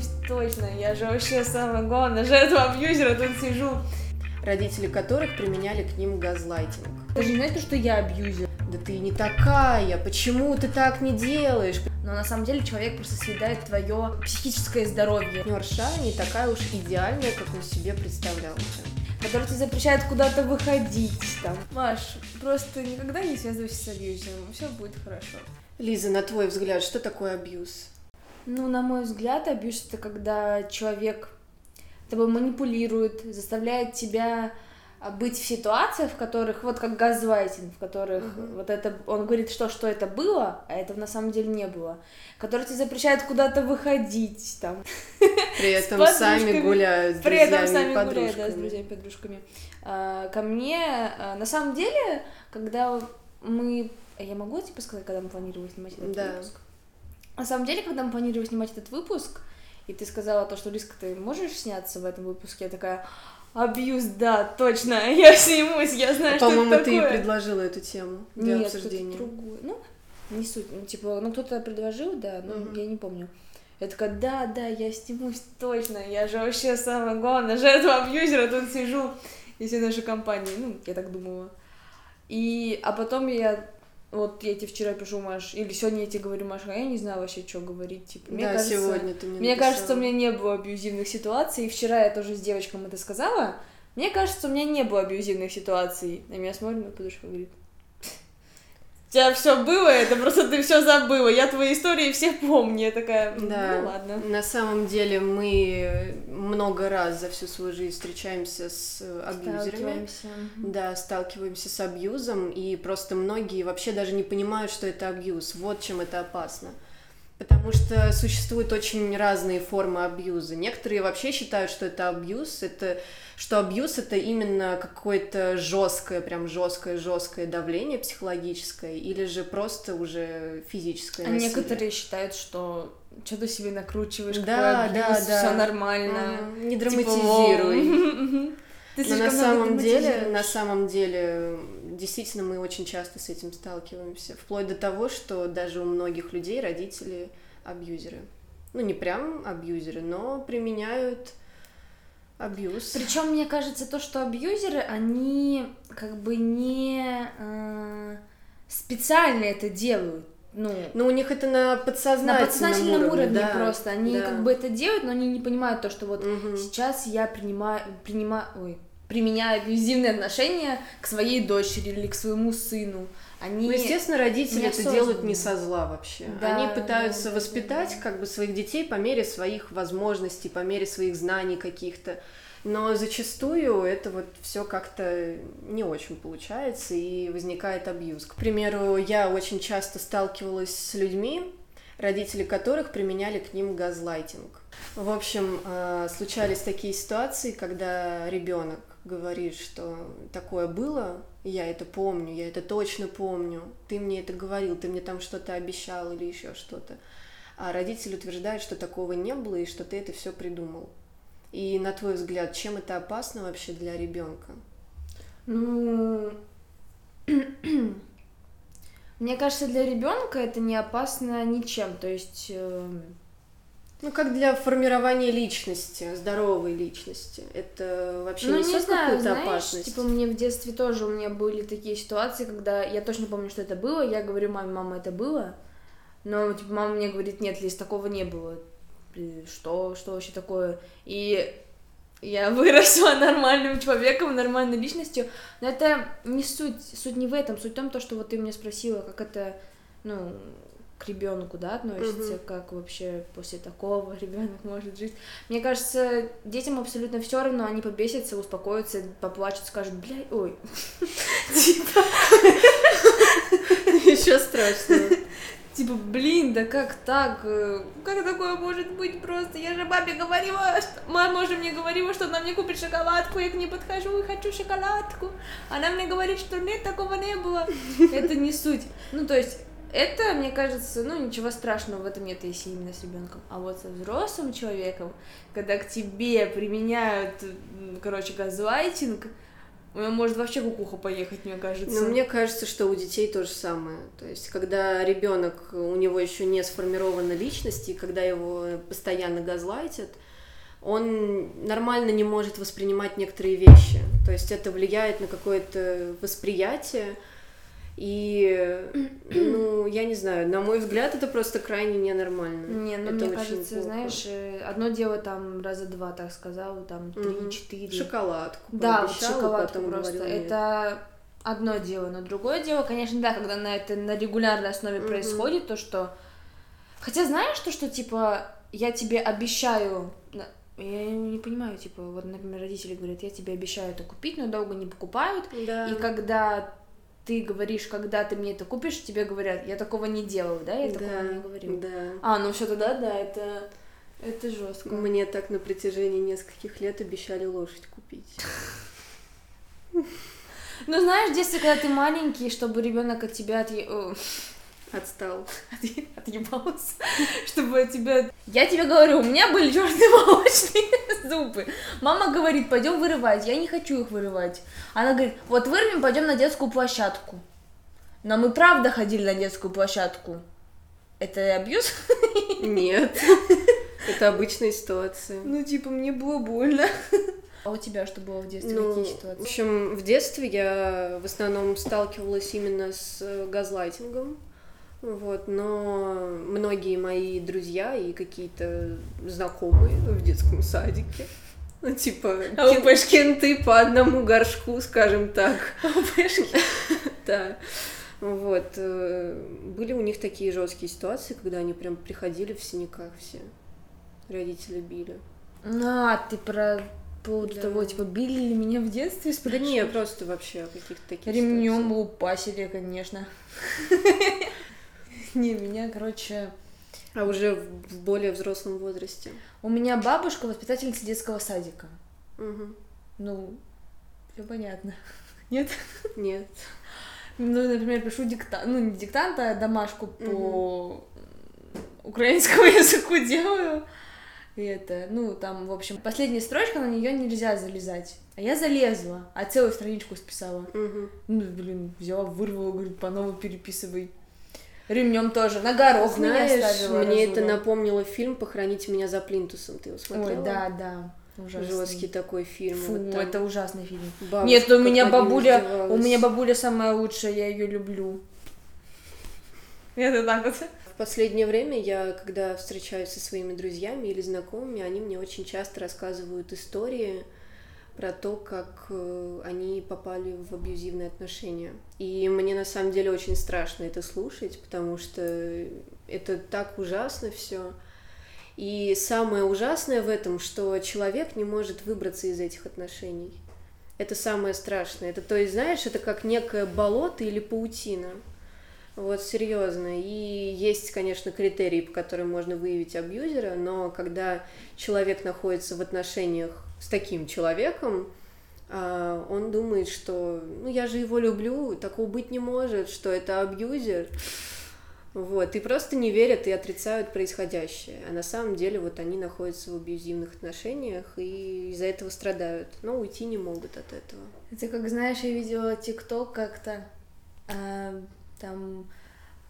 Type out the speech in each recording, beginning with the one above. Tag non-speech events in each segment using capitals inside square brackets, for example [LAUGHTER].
стимусь точно. Я же вообще самое главное, жертва абьюзера, тут сижу. Родители которых применяли к ним газлайтинг. Ты же не знаешь, что я абьюзер. Да ты не такая, почему ты так не делаешь? Но на самом деле человек просто съедает твое психическое здоровье. Партнерша не такая уж идеальная, как он себе представлял. Который тебе запрещает куда-то выходить там. Маш, просто никогда не связывайся с абьюзером, все будет хорошо. Лиза, на твой взгляд, что такое абьюз? Ну, на мой взгляд, абьюз это когда человек тобой манипулирует, заставляет тебя а, быть в ситуациях, в которых, вот как газлайтинг, в которых uh-huh. вот это, он говорит, что, что это было, а этого на самом деле не было, который тебе запрещает куда-то выходить, там. При [LAUGHS] этом сами гуляют с При этом сами гуляют, да, с друзьями подружками. А, ко мне, а, на самом деле, когда мы, я могу типа сказать, когда мы планировали снимать этот да. выпуск? На самом деле, когда мы планировали снимать этот выпуск, и ты сказала то, что Лиска, ты можешь сняться в этом выпуске, я такая, Абьюз, да, точно, [LAUGHS] я снимусь, я знаю, что По-моему, это такое. ты предложила эту тему для Нет, обсуждения. другую. Ну, не суть, ну, типа, ну, кто-то предложил, да, но угу. я не помню. Я такая, да, да, я снимусь точно, я же вообще самое главное, жертва абьюзера, тут сижу, и наши компании, ну, я так думала. И, а потом я вот я тебе вчера пишу, Маш, или сегодня я тебе говорю, Маша, а я не знаю вообще, что говорить. Типа, мне да, кажется, сегодня ты мне Мне написала. кажется, у меня не было абьюзивных ситуаций, и вчера я тоже с девочкам это сказала. Мне кажется, у меня не было абьюзивных ситуаций. На меня смотрит, на подушку говорит, у тебя все было, это просто ты все забыла. Я твои истории все помню. Я такая, да, ну ладно. На самом деле мы много раз за всю свою жизнь встречаемся с абьюзерами. Сталкиваемся. Да, сталкиваемся с абьюзом, и просто многие вообще даже не понимают, что это абьюз. Вот чем это опасно. Потому что существуют очень разные формы абьюза. Некоторые вообще считают, что это абьюз, это что абьюз это именно какое-то жесткое, прям жесткое, жесткое давление психологическое, или же просто уже физическое. А насилие. некоторые считают, что что ты себе накручиваешь, да, какой абьюз, да, да. все нормально. Mm, не типа, драматизируй. [LAUGHS] Но на самом деле, на самом деле, действительно, мы очень часто с этим сталкиваемся. Вплоть до того, что даже у многих людей родители абьюзеры. Ну, не прям абьюзеры, но применяют абьюз. Причем мне кажется, то, что абьюзеры, они как бы не э, специально это делают. Ну, но у них это на подсознательном, на подсознательном уровне, уровне да, просто. Они да. как бы это делают, но они не понимают то, что вот угу. сейчас я принимаю, принимаю, ой, применяю абьюзивные отношения к своей дочери или к своему сыну. Они ну, естественно, родители это делают не со зла вообще. Да, Они пытаются да, воспитать да. как бы своих детей по мере своих возможностей, по мере своих знаний каких-то. Но зачастую это вот все как-то не очень получается и возникает абьюз. К примеру, я очень часто сталкивалась с людьми, родители которых применяли к ним газлайтинг. В общем, э, случались такие ситуации, когда ребенок говорит, что такое было, я это помню, я это точно помню, ты мне это говорил, ты мне там что-то обещал или еще что-то. А родитель утверждает, что такого не было и что ты это все придумал. И на твой взгляд, чем это опасно вообще для ребенка? Ну, [CLEARS THROAT] мне кажется, для ребенка это не опасно ничем. То есть эм, ну, как для формирования личности, здоровой личности. Это вообще ну, несет какую-то опасность? Типа, мне в детстве тоже у меня были такие ситуации, когда я точно помню, что это было. Я говорю маме, мама, это было. Но, типа, мама мне говорит, нет, Лиз, такого не было. Что, что вообще такое? И я [LAUGHS] выросла нормальным человеком, нормальной личностью. Но это не суть. Суть не в этом. Суть в том, то, что вот ты меня спросила, как это, ну, к ребенку, да, относится, угу. как вообще после такого [LAUGHS] ребенок может жить. Мне кажется, детям абсолютно все равно, они побесятся, успокоятся, поплачут, скажут, блядь, ой, [LAUGHS] типа, [LAUGHS] еще страшно. Типа, блин, да как так? Как такое может быть просто? Я же маме говорила, что... мама уже мне говорила, что она мне купит шоколадку, я к ней подхожу и хочу шоколадку. Она мне говорит, что нет, такого не было. Это не суть. Ну, то есть, это, мне кажется, ну, ничего страшного в этом нет, если именно с ребенком. А вот со взрослым человеком, когда к тебе применяют, короче, газлайтинг, может вообще кукуха поехать, мне кажется. Ну, мне кажется, что у детей то же самое. То есть, когда ребенок, у него еще не сформирована личность, и когда его постоянно газлайтят, он нормально не может воспринимать некоторые вещи. То есть это влияет на какое-то восприятие, и, ну, я не знаю, на мой взгляд, это просто крайне ненормально. Не, ну, это мне кажется, плохо. знаешь, э, одно дело там раза два, так сказал, там три-четыре. Угу. Шоколадку. Да, шоколадку просто. Говорил, это одно дело, но другое дело, конечно, да, когда на это на регулярной основе угу. происходит, то что... Хотя знаешь, то, что, типа, я тебе обещаю, я не понимаю, типа, вот, например, родители говорят, я тебе обещаю это купить, но долго не покупают. Да. И когда ты говоришь, когда ты мне это купишь, тебе говорят, я такого не делаю, да? Я да, такого не говорю. Да. А, ну все тогда, да, это, это жестко. Мне так на протяжении нескольких лет обещали лошадь купить. Ну, знаешь, в детстве, когда ты маленький, чтобы ребенок от тебя от... Отстал. [LAUGHS] Отъебался. [LAUGHS] Чтобы тебя... Я тебе говорю, у меня были черные [LAUGHS] молочные зубы. Мама говорит, пойдем вырывать. Я не хочу их вырывать. Она говорит, вот вырвем, пойдем на детскую площадку. Но мы правда ходили на детскую площадку. Это абьюз? Нет. Это обычная ситуация. Ну, типа, мне было больно. А у тебя что было в детстве? Ну, Какие ситуации? В общем, в детстве я в основном сталкивалась именно с газлайтингом. Вот, но многие мои друзья и какие-то знакомые в детском садике, ну, типа, а кенты по одному горшку, скажем так. [LAUGHS] Да. Вот. Э, были у них такие жесткие ситуации, когда они прям приходили в синяках все. Родители били. А, ты про поводу да. того, типа, били ли меня в детстве? Да не, просто вообще каких-то таких Ремнем лупасили, конечно. [LAUGHS] [LAUGHS] Не, меня, короче... А уже в более взрослом возрасте? У меня бабушка воспитательница детского садика. Угу. Ну, все понятно. [LAUGHS] Нет? Нет. Ну, например, пишу диктант, ну, не диктант, а домашку по украинскому [LAUGHS] языку делаю. И это, ну, там, в общем, последняя строчка, на нее нельзя залезать. А я залезла, а целую страничку списала. Угу. Ну, блин, взяла, вырвала, говорю, по новой переписывай ремнем тоже. На горох Знаешь, меня ставила. Мне разула. это напомнило фильм «Похороните меня за плинтусом». Ты его смотрела? Ой, да, да. Ужасный. Жесткий такой фильм. Фу, вот это ужасный фильм. Бабушка Нет, у меня бабуля, у меня бабуля самая лучшая, я ее люблю. Это так вот. В последнее время я, когда встречаюсь со своими друзьями или знакомыми, они мне очень часто рассказывают истории, про то, как э, они попали в абьюзивные отношения. И мне на самом деле очень страшно это слушать, потому что это так ужасно все. И самое ужасное в этом, что человек не может выбраться из этих отношений. Это самое страшное. Это, то есть, знаешь, это как некое болото или паутина. Вот, серьезно. И есть, конечно, критерии, по которым можно выявить абьюзера, но когда человек находится в отношениях с таким человеком, а, он думает, что ну я же его люблю, такого быть не может, что это абьюзер. Вот, и просто не верят и отрицают происходящее. А на самом деле вот они находятся в абьюзивных отношениях и из-за этого страдают, но уйти не могут от этого. Это как, знаешь, я видела ТикТок как-то, а, там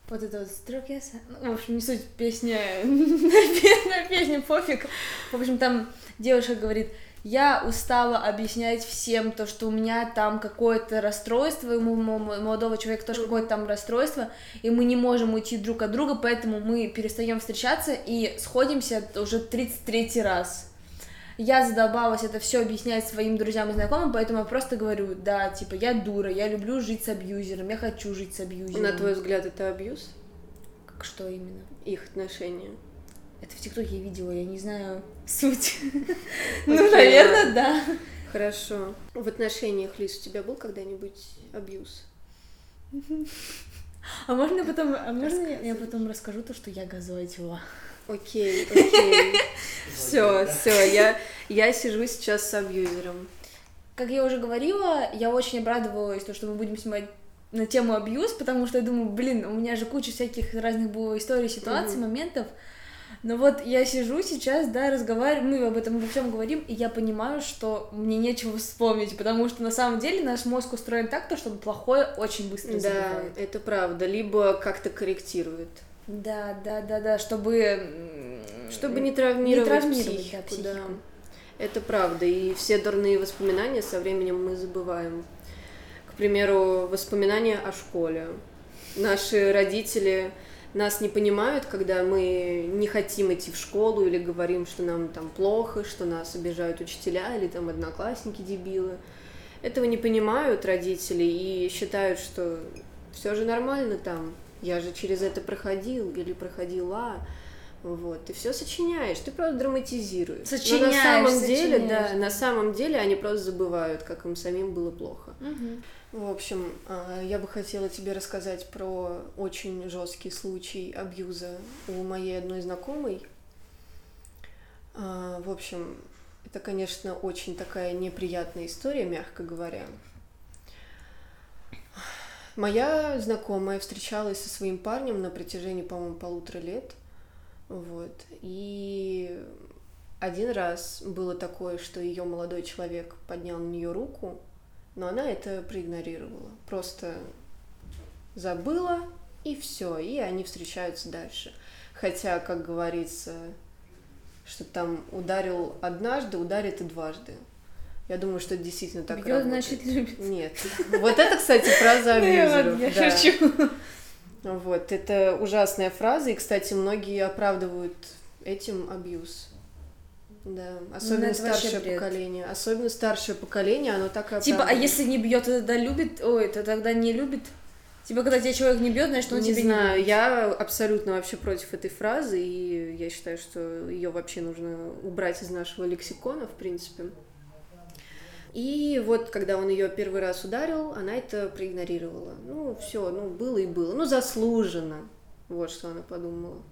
вот это вот строк ну, в общем, не суть песня, [LAUGHS] на песню пофиг. В общем, там девушка говорит, я устала объяснять всем то, что у меня там какое-то расстройство, у молодого человека тоже какое-то там расстройство, и мы не можем уйти друг от друга, поэтому мы перестаем встречаться и сходимся уже 33 раз. Я задолбалась это все объяснять своим друзьям и знакомым, поэтому я просто говорю, да, типа, я дура, я люблю жить с абьюзером, я хочу жить с абьюзером. На твой взгляд, это абьюз? Как что именно? Их отношения. Это в ТикТоке я видела, я не знаю суть. [LAUGHS] Ну, наверное, да. Хорошо. В отношениях, Лиз, у тебя был когда-нибудь абьюз? [LAUGHS] А можно потом, а можно я потом расскажу то, что я газойтила? Окей, окей. [LAUGHS] Все, все, я, я сижу сейчас с абьюзером. Как я уже говорила, я очень обрадовалась, то, что мы будем снимать на тему абьюз, потому что я думаю, блин, у меня же куча всяких разных было историй, ситуаций, моментов, Ну вот я сижу сейчас, да, разговариваю, мы об этом обо всем говорим, и я понимаю, что мне нечего вспомнить, потому что на самом деле наш мозг устроен так, то, чтобы плохое очень быстро забывает. Да, это правда, либо как-то корректирует. Да, да, да, да, чтобы... Чтобы не травмировать, не травмировать психику, да, психику. да. Это правда, и все дурные воспоминания со временем мы забываем. К примеру, воспоминания о школе. Наши родители нас не понимают, когда мы не хотим идти в школу или говорим, что нам там плохо, что нас обижают учителя или там одноклассники дебилы. Этого не понимают родители и считают, что все же нормально там, я же через это проходил или проходила. Вот, ты все сочиняешь, ты просто драматизируешь. Сочиняешь, Но на самом сочиняешь. деле, да, на самом деле они просто забывают, как им самим было плохо. Угу. В общем, а, я бы хотела тебе рассказать про очень жесткий случай абьюза у моей одной знакомой. А, в общем, это, конечно, очень такая неприятная история, мягко говоря. Моя знакомая встречалась со своим парнем на протяжении, по-моему, полутора лет. Вот. И один раз было такое, что ее молодой человек поднял на нее руку, но она это проигнорировала. Просто забыла, и все, и они встречаются дальше. Хотя, как говорится, что там ударил однажды, ударит и дважды. Я думаю, что это действительно так Бьет, работает. значит, любит. Нет. Вот это, кстати, фраза [LAUGHS] абьюзеров. Я шучу. Вот, это ужасная фраза, и, кстати, многие оправдывают этим абьюз. Да, особенно ну, старшее поколение. Особенно старшее поколение, оно так и Типа, а если не бьет, то тогда любит, ой, то тогда не любит. Типа, когда тебя человек не бьет, значит, он не тебя знаю, не любит. я абсолютно вообще против этой фразы, и я считаю, что ее вообще нужно убрать из нашего лексикона, в принципе. И вот, когда он ее первый раз ударил, она это проигнорировала. Ну, все, ну, было и было. Ну, заслуженно. Вот что она подумала.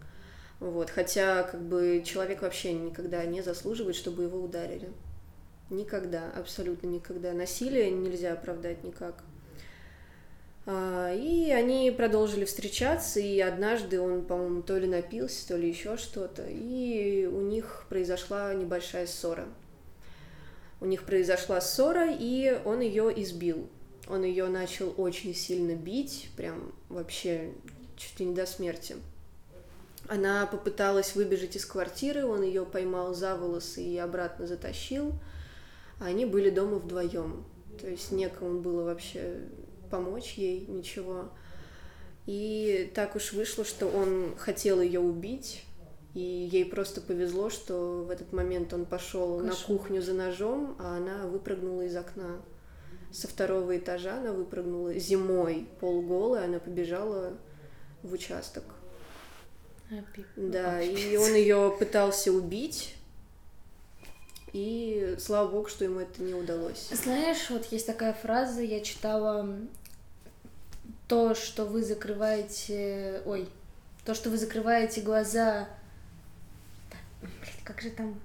Вот, хотя, как бы, человек вообще никогда не заслуживает, чтобы его ударили. Никогда, абсолютно никогда. Насилие нельзя оправдать никак. А, и они продолжили встречаться, и однажды он, по-моему, то ли напился, то ли еще что-то, и у них произошла небольшая ссора. У них произошла ссора, и он ее избил. Он ее начал очень сильно бить, прям вообще чуть ли не до смерти. Она попыталась выбежать из квартиры, он ее поймал за волосы и обратно затащил. Они были дома вдвоем. То есть некому было вообще помочь ей, ничего. И так уж вышло, что он хотел ее убить, и ей просто повезло, что в этот момент он пошел на кухню за ножом, а она выпрыгнула из окна. Со второго этажа она выпрыгнула зимой, полголая, она побежала в участок. Да, и он ее пытался убить, и слава богу, что ему это не удалось. Знаешь, вот есть такая фраза, я читала то, что вы закрываете, ой, то, что вы закрываете глаза, блин, как же там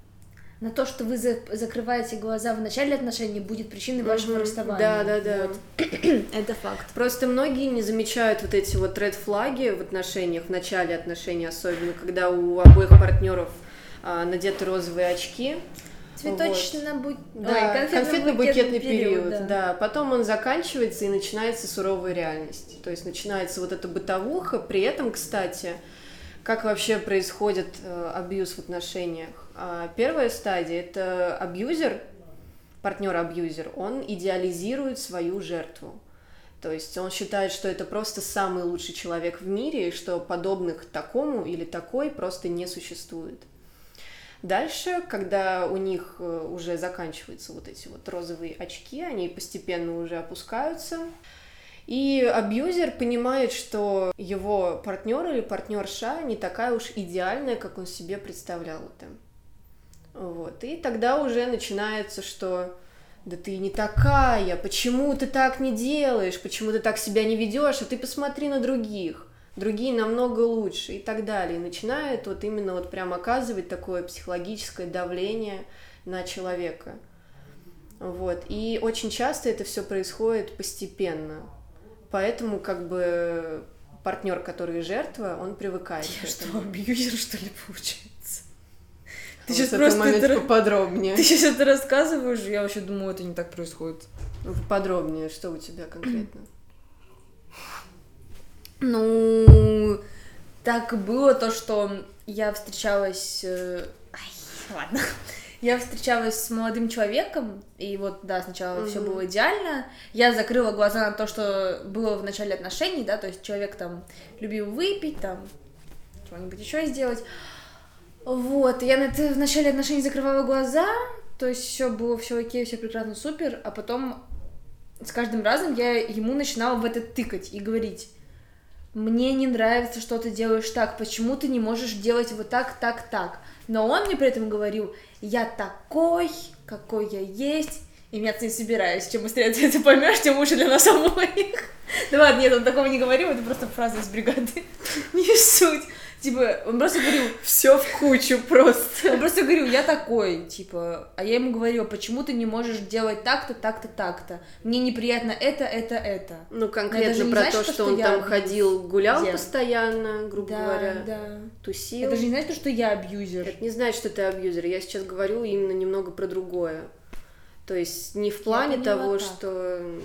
на то, что вы за закрываете глаза в начале отношений, будет причиной вашего mm-hmm. расставания. Да, да, да. Вот. [CLEARS THROAT] Это факт. Просто многие не замечают вот эти вот ред флаги в отношениях, в начале отношений, особенно когда у обоих партнеров а, надеты розовые очки. Цветочно вот. да, конфетно-букетный период, период да. да. Потом он заканчивается и начинается суровая реальность. То есть начинается вот эта бытовуха. При этом, кстати, как вообще происходит э, абьюз в отношениях? А, первая стадия это абьюзер, партнер-абьюзер, он идеализирует свою жертву. То есть он считает, что это просто самый лучший человек в мире, и что подобных такому или такой просто не существует. Дальше, когда у них э, уже заканчиваются вот эти вот розовые очки, они постепенно уже опускаются, и абьюзер понимает, что его партнер или партнерша не такая уж идеальная, как он себе представлял это. Вот. И тогда уже начинается, что да ты не такая, почему ты так не делаешь, почему ты так себя не ведешь, а ты посмотри на других, другие намного лучше и так далее. И начинает вот именно вот прям оказывать такое психологическое давление на человека. Вот. И очень часто это все происходит постепенно. Поэтому как бы партнер, который жертва, он привыкает. Я что, абьюзер, что ли, получается? Ты сейчас просто это... поподробнее. Ты сейчас это рассказываешь, я вообще думаю, это не так происходит. Ну, поподробнее, что у тебя конкретно? Ну, так было то, что я встречалась... Э, ай, ладно. Я встречалась с молодым человеком, и вот, да, сначала mm-hmm. все было идеально. Я закрыла глаза на то, что было в начале отношений, да, то есть человек там любил выпить, там, что-нибудь еще сделать. Вот, я на это в начале отношений закрывала глаза, то есть все было все окей, все прекрасно, супер, а потом с каждым разом я ему начинала в это тыкать и говорить, мне не нравится, что ты делаешь так, почему ты не можешь делать вот так, так, так. Но он мне при этом говорил, я такой, какой я есть, и меняться не собираюсь. Чем быстрее ты это поймешь, тем лучше для нас обоих. [LAUGHS] Да ладно, нет, он такого не говорил, это просто фраза из бригады. [LAUGHS] Не суть. Типа, он просто говорил... Все в кучу просто. Он просто говорил, я такой, типа, а я ему говорила, почему ты не можешь делать так-то, так-то, так-то? Мне неприятно это, это, это. Ну, конкретно про то, что, что он там ходил, гулял где? постоянно, грубо да, говоря, да. тусил. Это же не значит, что я абьюзер. Это не значит, что ты абьюзер. Я сейчас говорю именно немного про другое. То есть не в плане того, так. что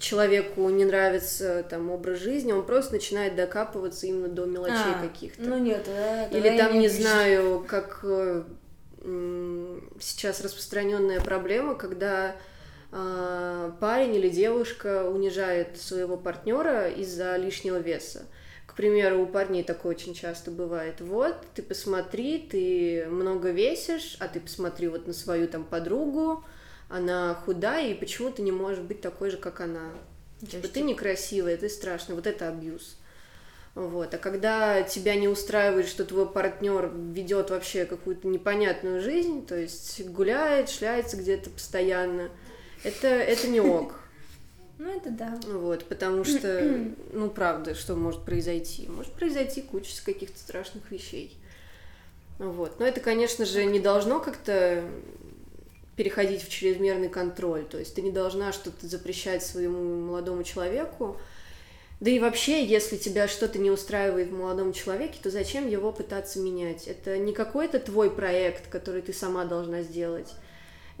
человеку не нравится там образ жизни, он просто начинает докапываться именно до мелочей а, каких-то. Ну нет, да, Или там, не, не знаю, как э, сейчас распространенная проблема, когда э, парень или девушка унижает своего партнера из-за лишнего веса. К примеру, у парней такое очень часто бывает. Вот, ты посмотри, ты много весишь, а ты посмотри вот на свою там подругу, она худая, и почему ты не можешь быть такой же, как она? Типа, ты некрасивая, ты страшная. Вот это абьюз. Вот. А когда тебя не устраивает, что твой партнер ведет вообще какую-то непонятную жизнь, то есть гуляет, шляется где-то постоянно, это, это не ок. [LAUGHS] Ну, это да. Вот, потому что, [CLEARS THROAT] ну, правда, что может произойти? Может произойти куча каких-то страшных вещей. Вот. Но это, конечно же, не должно как-то переходить в чрезмерный контроль. То есть ты не должна что-то запрещать своему молодому человеку. Да и вообще, если тебя что-то не устраивает в молодом человеке, то зачем его пытаться менять? Это не какой-то твой проект, который ты сама должна сделать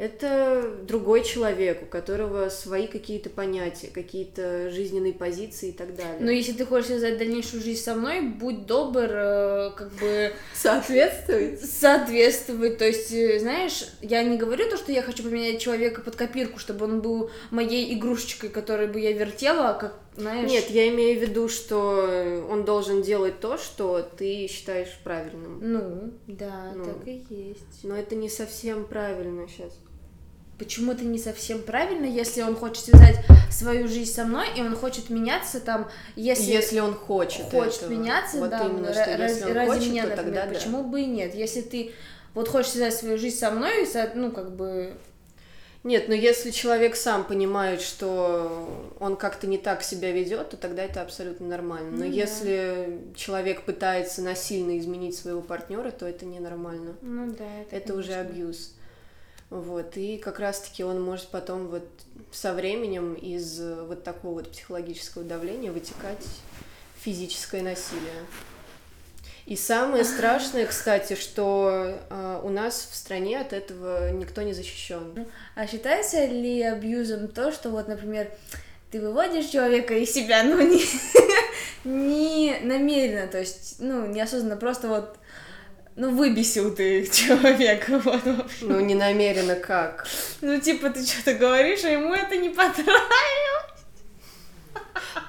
это другой человек, у которого свои какие-то понятия, какие-то жизненные позиции и так далее. Но если ты хочешь связать дальнейшую жизнь со мной, будь добр, э, как бы... Соответствовать? Соответствовать. То есть, э, знаешь, я не говорю то, что я хочу поменять человека под копирку, чтобы он был моей игрушечкой, которой бы я вертела, как знаешь... Нет, я имею в виду, что он должен делать то, что ты считаешь правильным. Ну, да, ну, так и есть. Но это не совсем правильно сейчас почему это не совсем правильно, если он хочет связать свою жизнь со мной, и он хочет меняться там, если... Если он хочет Хочет этого. меняться, вот да, именно, что раз, если он ради хочет, меня, то например, тогда почему да. бы и нет? Если ты вот хочешь связать свою жизнь со мной, ну, как бы... Нет, но если человек сам понимает, что он как-то не так себя ведет, то тогда это абсолютно нормально. Но ну, если да. человек пытается насильно изменить своего партнера, то это ненормально. Ну да. Это, это уже абьюз. Вот, и как раз-таки он может потом вот со временем из вот такого вот психологического давления вытекать физическое насилие. И самое [LAUGHS] страшное, кстати, что э, у нас в стране от этого никто не защищен. А считается ли абьюзом то, что вот, например, ты выводишь человека из себя, но [LAUGHS] не, не намеренно, то есть, ну, неосознанно, просто вот ну, выбесил ты [LAUGHS] человека, вот. Ну, не намеренно как? Ну, типа, ты что-то говоришь, а ему это не понравилось.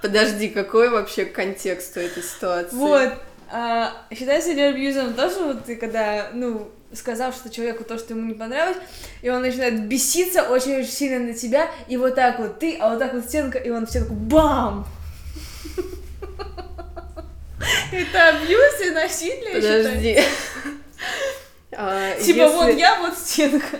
Подожди, какой вообще контекст у этой ситуации? Вот, а, считается ли абьюзом то, что вот ты когда, ну, сказав что человеку то, что ему не понравилось, и он начинает беситься очень-очень сильно на тебя, и вот так вот ты, а вот так вот стенка, и он в стенку бам! Это абьюз и насилие, Подожди. А, типа вот я, вот стенка.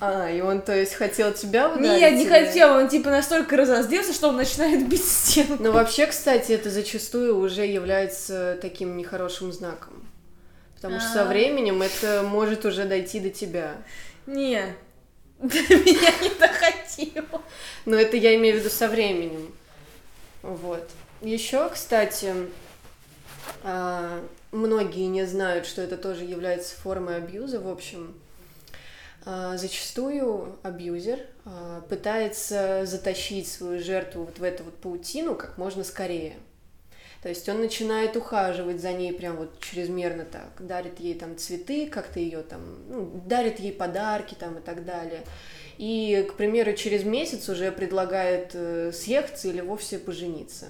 А, и он, то есть, хотел тебя ударить? Нет, не хотел, он, типа, настолько разозлился, что он начинает [LAUGHS] бить стенку. Ну, вообще, кстати, это зачастую уже является таким нехорошим знаком. Потому что со а. временем это может уже дойти до тебя. Не, [LAUGHS] до меня не доходило. Но это я имею в виду со временем. Вот. Еще, кстати, многие не знают, что это тоже является формой абьюза. В общем, а, зачастую абьюзер а, пытается затащить свою жертву вот в эту вот паутину как можно скорее. То есть он начинает ухаживать за ней прям вот чрезмерно так, дарит ей там цветы, как-то ее там, ну, дарит ей подарки там и так далее. И, к примеру, через месяц уже предлагает э, съехаться или вовсе пожениться.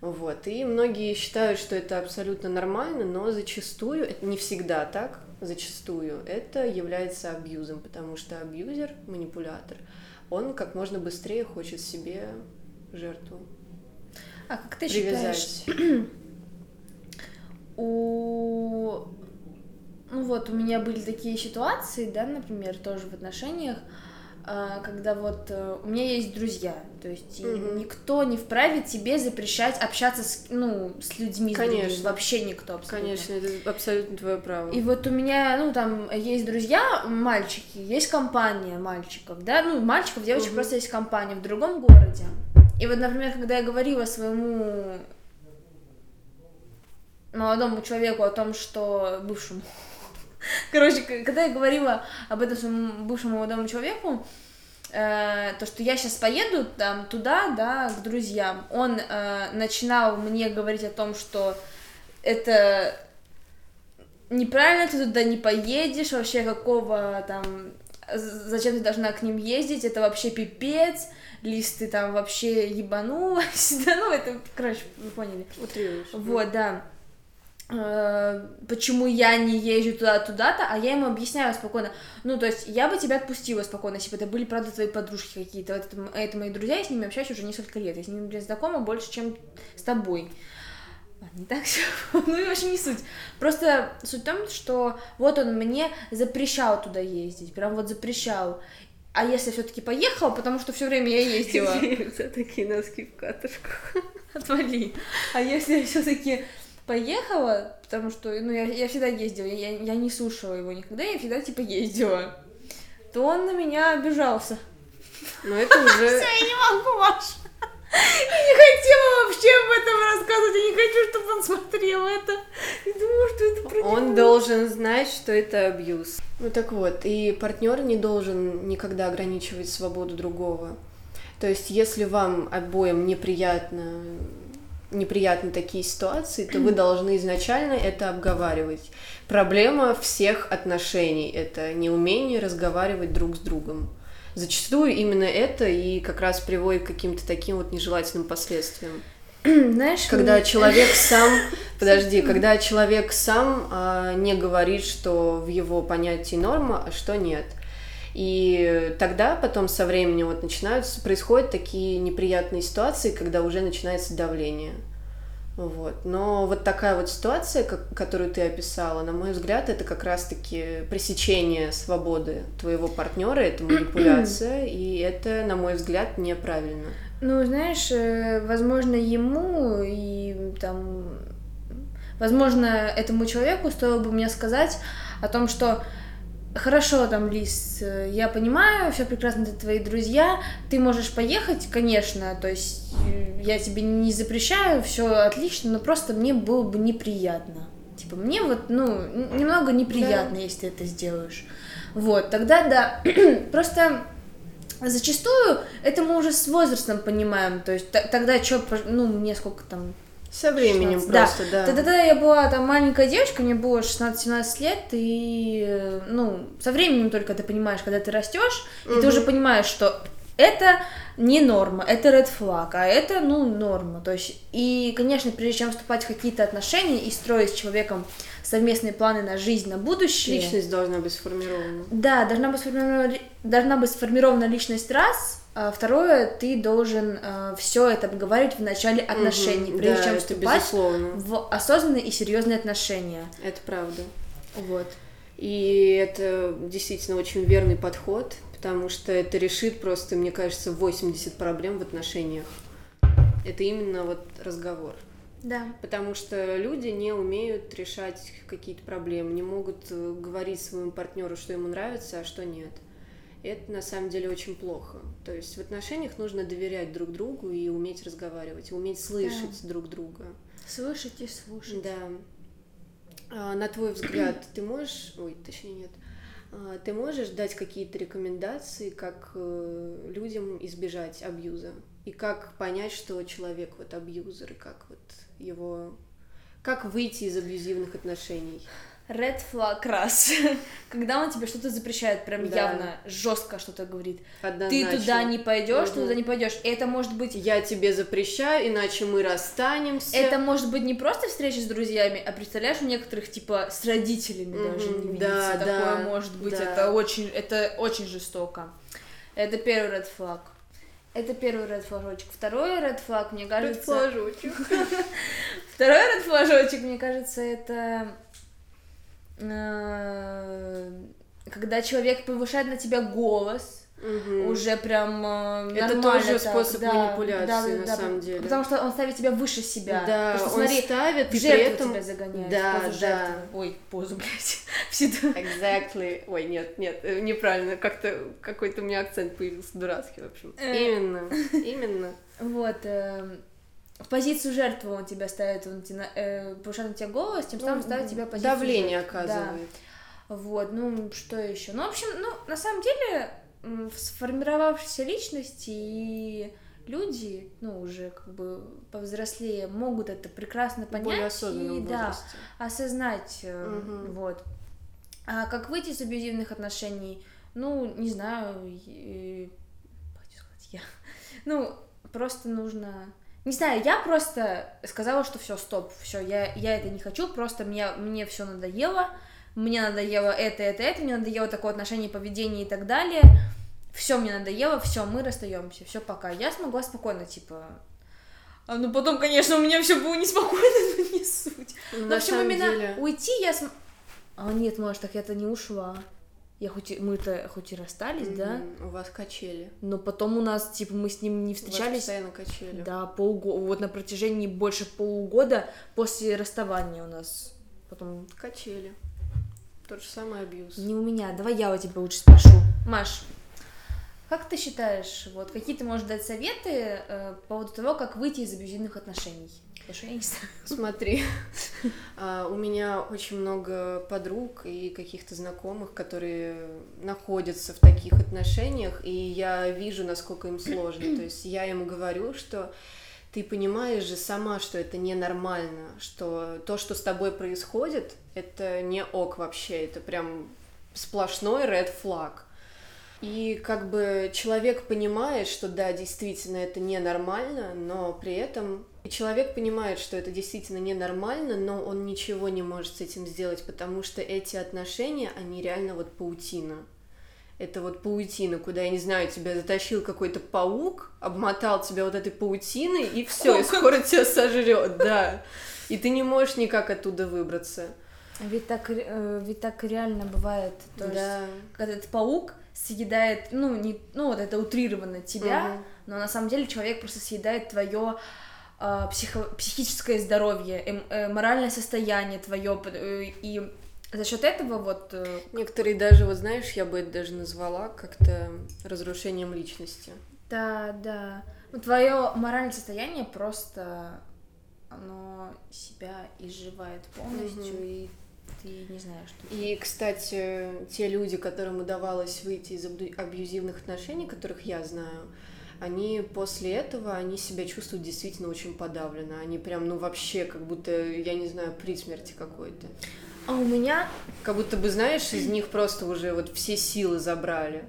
Вот. И многие считают, что это абсолютно нормально, но зачастую, это не всегда так, зачастую это является абьюзом, потому что абьюзер, манипулятор, он как можно быстрее хочет себе жертву. А как ты привязать. считаешь, [CLEARS THROAT] у ну вот у меня были такие ситуации, да, например, тоже в отношениях, когда вот э, у меня есть друзья, то есть угу. никто не вправе тебе запрещать общаться с, ну, с людьми, Конечно. Другими, вообще никто абсолютно. Конечно, это абсолютно твое право. И вот у меня, ну, там есть друзья, мальчики, есть компания мальчиков, да, ну, мальчиков, девочек угу. просто есть компания в другом городе. И вот, например, когда я говорила своему молодому человеку о том, что бывшему Короче, когда я говорила об этом своему бывшему молодому человеку, э, то, что я сейчас поеду там туда, да, к друзьям, он э, начинал мне говорить о том, что это неправильно, ты туда не поедешь, вообще какого там, зачем ты должна к ним ездить, это вообще пипец, лист ты там вообще ебанулась, [LAUGHS] да, ну это, короче, вы поняли. Утрируешь. Вот, да. Э, почему я не езжу туда-туда-то, а я ему объясняю спокойно. Ну, то есть, я бы тебя отпустила спокойно, если бы это были, правда, твои подружки какие-то. Вот это, это мои друзья, я с ними общаюсь уже несколько лет. Я с ними, блин, знакома больше, чем с тобой. Не так все. [LAUGHS] ну и вообще не суть. Просто суть в том, что вот он мне запрещал туда ездить, прям вот запрещал. А если все-таки поехал, потому что все время я ездила. [LAUGHS] такие носки в катушку. [LAUGHS] Отвали. А если все-таки поехала, потому что, ну, я, я всегда ездила, я, я не слушала его никогда, я всегда, типа, ездила, то он на меня обижался. Ну, это уже... [LAUGHS] Все, я не могу, Маша. Я не хотела вообще об этом рассказывать, я не хочу, чтобы он смотрел это. И думаю, что это про Он должен знать, что это абьюз. Ну так вот, и партнер не должен никогда ограничивать свободу другого. То есть, если вам обоим неприятно неприятны такие ситуации, то вы должны изначально это обговаривать. Проблема всех отношений — это неумение разговаривать друг с другом. Зачастую именно это и как раз приводит к каким-то таким вот нежелательным последствиям. Знаешь, когда человек сам, [LAUGHS] подожди, когда человек сам а, не говорит, что в его понятии норма, а что нет. И тогда потом со временем вот начинаются, происходят такие неприятные ситуации, когда уже начинается давление. Вот. Но вот такая вот ситуация, как, которую ты описала, на мой взгляд, это как раз-таки пресечение свободы твоего партнера, это [CLEARS THROAT] манипуляция, и это, на мой взгляд, неправильно. Ну, знаешь, э, возможно, ему и там, возможно, этому человеку стоило бы мне сказать о том, что Хорошо, там, Лиз, э, я понимаю, все прекрасно, это твои друзья, ты можешь поехать, конечно, то есть э, я тебе не запрещаю, все отлично, но просто мне было бы неприятно. Типа, мне вот, ну, немного неприятно, да. если ты это сделаешь. Вот, тогда да, [CLEARS THROAT] просто зачастую это мы уже с возрастом понимаем, то есть тогда что, ну, мне сколько там, со временем 16. просто, да. да. Тогда я была там маленькая девочка, мне было 16-17 лет, и, ну, со временем только ты понимаешь, когда ты растешь, угу. и ты уже понимаешь, что это не норма, это red flag, а это, ну, норма. То есть, и, конечно, прежде чем вступать в какие-то отношения и строить с человеком совместные планы на жизнь, на будущее... Личность должна быть сформирована. Да, должна быть сформирована, должна быть сформирована личность раз, а второе, ты должен э, все это обговаривать в начале отношений, угу, прежде да, чем вступать безусловно. в осознанные и серьезные отношения. Это правда. Вот. И это действительно очень верный подход, потому что это решит просто, мне кажется, 80 проблем в отношениях. Это именно вот разговор. Да. Потому что люди не умеют решать какие-то проблемы, не могут э, говорить своему партнеру, что ему нравится, а что нет это на самом деле очень плохо. То есть в отношениях нужно доверять друг другу и уметь разговаривать, уметь слышать да. друг друга. Слышать и слушать. Да. А, на твой взгляд, ты можешь, ой, точнее нет, а, ты можешь дать какие-то рекомендации, как э, людям избежать абьюза? И как понять, что человек вот абьюзер, и как вот его... Как выйти из абьюзивных отношений? Red flag раз. [LAUGHS] Когда он тебе что-то запрещает, прям да. явно жестко что-то говорит. Однозначно. Ты туда не пойдешь, угу. ты туда не пойдешь. Это может быть. Я тебе запрещаю, иначе мы расстанемся. Это может быть не просто встреча с друзьями, а представляешь, у некоторых типа с родителями угу. даже не видится. Да, Такое да, может быть. Да. Это очень, это очень жестоко. Это первый red flag. Это первый red флажочек. Второй red flag, мне кажется... Red флажочек. [LAUGHS] Второй red флажочек, мне кажется, это Э, когда человек повышает на тебя голос, Угу. Уже прям э, Это тоже так. способ да, манипуляции, да, да, на да, самом деле. Потому что он ставит тебя выше себя. Да, Потому что, он смотри, ставит, и при этом... тебя загоняет. Да, позу да. Жертвы. Ой, позу, [LAUGHS] блядь. Всегда. Exactly. Ой, нет, нет, э, неправильно. Как-то какой-то у меня акцент появился дурацкий, в общем. Именно, [LAUGHS] именно. Вот. В позицию жертвы он тебя ставит, он тебя, э, повышает на тебя голос, тем самым ну, ставит тебя в позицию Давление жертвы. оказывает. Да. Вот, ну, что еще? Ну, в общем, ну, на самом деле, сформировавшиеся личности и люди, ну, уже как бы повзрослее, могут это прекрасно понять и, да, осознать, угу. вот. А как выйти из абьюзивных отношений? Ну, не знаю, и, я, [LAUGHS] ну, просто нужно не знаю, я просто сказала, что все, стоп, все, я, я это не хочу, просто мне, мне все надоело, мне надоело это, это, это, мне надоело такое отношение, поведение и так далее. Все мне надоело, все, мы расстаемся, все пока. Я смогла спокойно, типа. А ну потом, конечно, у меня все было неспокойно, [LAUGHS] но не суть. Ну, в общем, именно деле... уйти я см... А нет, может, так я-то не ушла. Я хоть мы-то хоть и расстались, mm-hmm. да? У вас качели. Но потом у нас, типа, мы с ним не встречались. У вас постоянно качели. Да, полгода. Вот на протяжении больше полугода после расставания у нас потом. Качели. Тот же самый абьюз. Не у меня. Давай я у тебя лучше спрошу. Маш, как ты считаешь, вот какие ты можешь дать советы э, по поводу того, как выйти из абьюзивных отношений? Потому что я не знаю. Смотри, [LAUGHS] а, у меня очень много подруг и каких-то знакомых, которые находятся в таких отношениях, и я вижу, насколько им сложно. То есть я им говорю, что ты понимаешь же сама, что это ненормально, что то, что с тобой происходит, это не ок вообще, это прям сплошной red flag. И как бы человек понимает, что да, действительно это ненормально, но при этом и человек понимает, что это действительно ненормально, но он ничего не может с этим сделать, потому что эти отношения, они реально вот паутина. Это вот паутина, куда, я не знаю, тебя затащил какой-то паук, обмотал тебя вот этой паутиной, и все, и скоро тебя сожрет, да. И ты не можешь никак оттуда выбраться. Ведь так, э, ведь так реально бывает. То да. есть, когда этот паук съедает, ну, не, ну, вот это утрированно тебя, угу. но на самом деле человек просто съедает твое э, психо, психическое здоровье, э, э, моральное состояние твое, э, и за счет этого вот... Э... Некоторые даже, вот знаешь, я бы это даже назвала как-то разрушением личности. Да, да. Ну, твое моральное состояние просто оно себя изживает полностью, угу. и ты не знаешь, что... И, кстати, те люди, которым удавалось выйти из абьюзивных отношений, которых я знаю, они после этого, они себя чувствуют действительно очень подавленно. Они прям, ну, вообще, как будто, я не знаю, при смерти какой-то. А у меня... Как будто бы, знаешь, из них просто уже вот все силы забрали.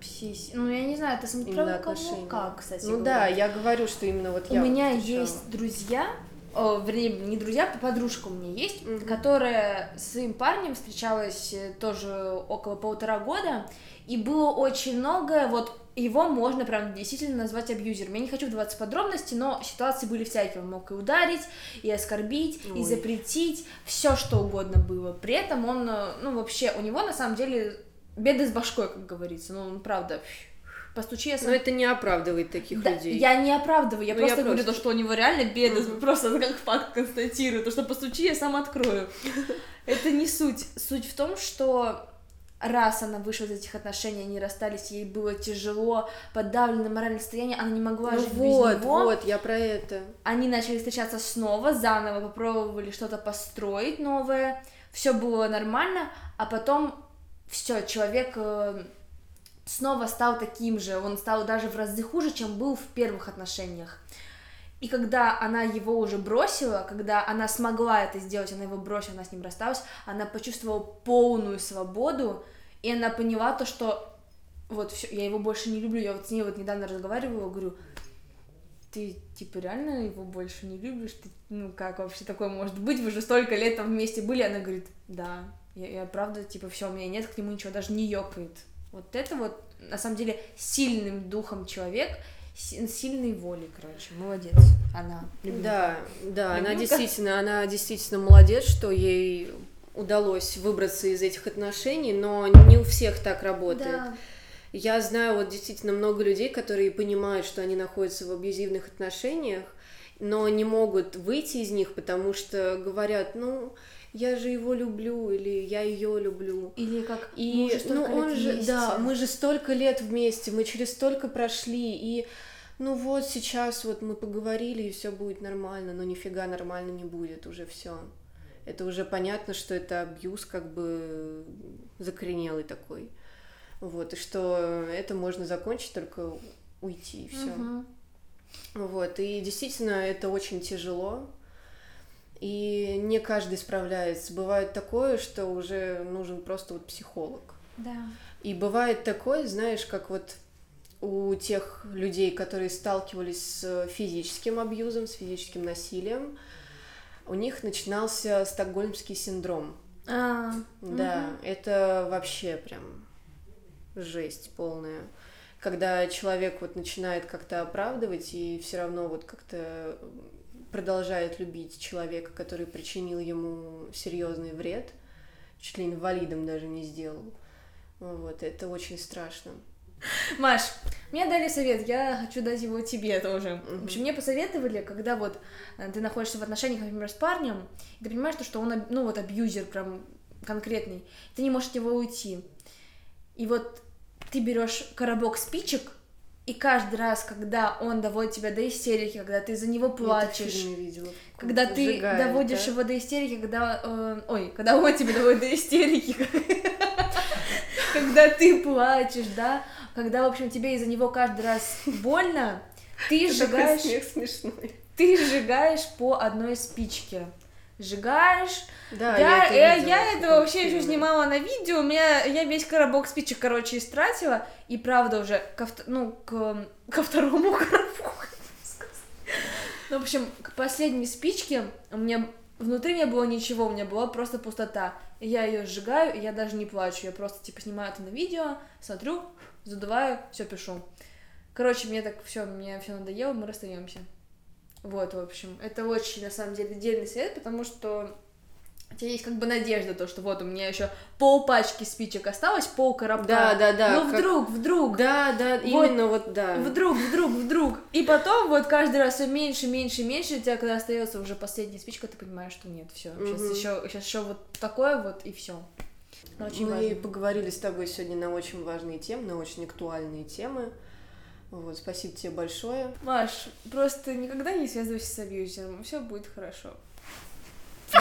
Все Ну, я не знаю, это смотря у кого как, кстати Ну говоря. да, я говорю, что именно вот у я... У меня есть друзья, о, вернее, не друзья, а подружка у меня есть, mm-hmm. которая с своим парнем встречалась э, тоже около полтора года, и было очень много, вот его можно прям действительно назвать абьюзером. Я не хочу вдаваться в подробности, но ситуации были всякие. Он мог и ударить, и оскорбить, Ой. и запретить, все что угодно было. При этом он, э, ну вообще, у него на самом деле беды с башкой, как говорится. Ну, он правда постучи, я сам... Но это не оправдывает таких да, людей. Я не оправдываю, я ну, просто я говорю просто... то, что у него реально беды, mm-hmm. просто как факт констатирую, то, что постучи, я сам открою. Это не суть. Суть в том, что раз она вышла из этих отношений, они расстались, ей было тяжело, подавлено моральное состояние, она не могла ну жить вот, без него. Вот, я про это. Они начали встречаться снова, заново попробовали что-то построить новое, все было нормально, а потом все, человек э, снова стал таким же, он стал даже в разы хуже, чем был в первых отношениях. И когда она его уже бросила, когда она смогла это сделать, она его бросила, она с ним рассталась, она почувствовала полную свободу, и она поняла то, что вот все, я его больше не люблю. Я вот с ней вот недавно разговаривала, говорю, ты типа реально его больше не любишь? Ты, ну как вообще такое может быть? Вы же столько лет там вместе были. Она говорит, да, я, я правда, типа, все, у меня нет к нему ничего, даже не ёкает. Вот это вот, на самом деле, сильным духом человек, сильной волей, короче, молодец, она. Любимка. Да, да, Любимка. она действительно, она действительно молодец, что ей удалось выбраться из этих отношений, но не у всех так работает. Да. Я знаю вот действительно много людей, которые понимают, что они находятся в абьюзивных отношениях, но не могут выйти из них, потому что говорят, ну, я же его люблю, или я ее люблю. Или как и, ну, он же, вместе. да, мы же столько лет вместе, мы через столько прошли, и ну вот сейчас вот мы поговорили, и все будет нормально, но нифига нормально не будет, уже все. Это уже понятно, что это абьюз как бы закоренелый такой. Вот, и что это можно закончить только уйти, и все. Угу. Вот, и действительно это очень тяжело, и не каждый справляется. Бывает такое, что уже нужен просто вот психолог. Да. И бывает такое, знаешь, как вот у тех людей, которые сталкивались с физическим абьюзом, с физическим насилием, у них начинался стокгольмский синдром. А, да, угу. это вообще прям жесть полная. Когда человек вот начинает как-то оправдывать и все равно вот как-то продолжает любить человека, который причинил ему серьезный вред, чуть ли инвалидом даже не сделал. Вот, это очень страшно. Маш, мне дали совет, я хочу дать его тебе тоже. В общем, мне посоветовали, когда вот э, ты находишься в отношениях, например, с парнем, и ты понимаешь, что он, ну вот, абьюзер прям конкретный, ты не можешь от него уйти. И вот ты берешь коробок спичек, и каждый раз, когда он доводит тебя до истерики, когда ты за него плачешь, когда ты Сжигает, доводишь да? его до истерики, когда... Э, ой, когда он тебя доводит до истерики, [LAUGHS] когда ты плачешь, да, когда, в общем, тебе из-за него каждый раз больно, ты сжигаешь... Ты сжигаешь по одной спичке. Сжигаешь. Да, я, это, я, я это вообще еще снимала на видео. У меня я весь коробок спичек, короче, истратила. И правда уже ко, ну, к, ко второму [LAUGHS] коробку. Ну, в общем, к последней спичке у меня внутри не было ничего, у меня была просто пустота. И я ее сжигаю, и я даже не плачу. Я просто типа снимаю это на видео, смотрю, задуваю, все пишу. Короче, мне так все, мне все надоело, мы расстаемся. Вот, в общем, это очень, на самом деле, дельный совет, потому что у тебя есть как бы надежда, то, что вот у меня еще пол пачки спичек осталось, пол коробка. Да, да, да. Ну, вдруг, как... вдруг. Да, да, вот, именно вот, да. Вдруг, вдруг, вдруг. И потом вот каждый раз все меньше, меньше, меньше, у тебя когда остается уже последняя спичка, ты понимаешь, что нет, все. Сейчас еще, сейчас еще вот такое вот и все. Очень Мы важно. поговорили с тобой сегодня на очень важные темы, на очень актуальные темы. Вот, спасибо тебе большое. Маш, просто никогда не связывайся с абьюзером, все будет хорошо. [LAUGHS]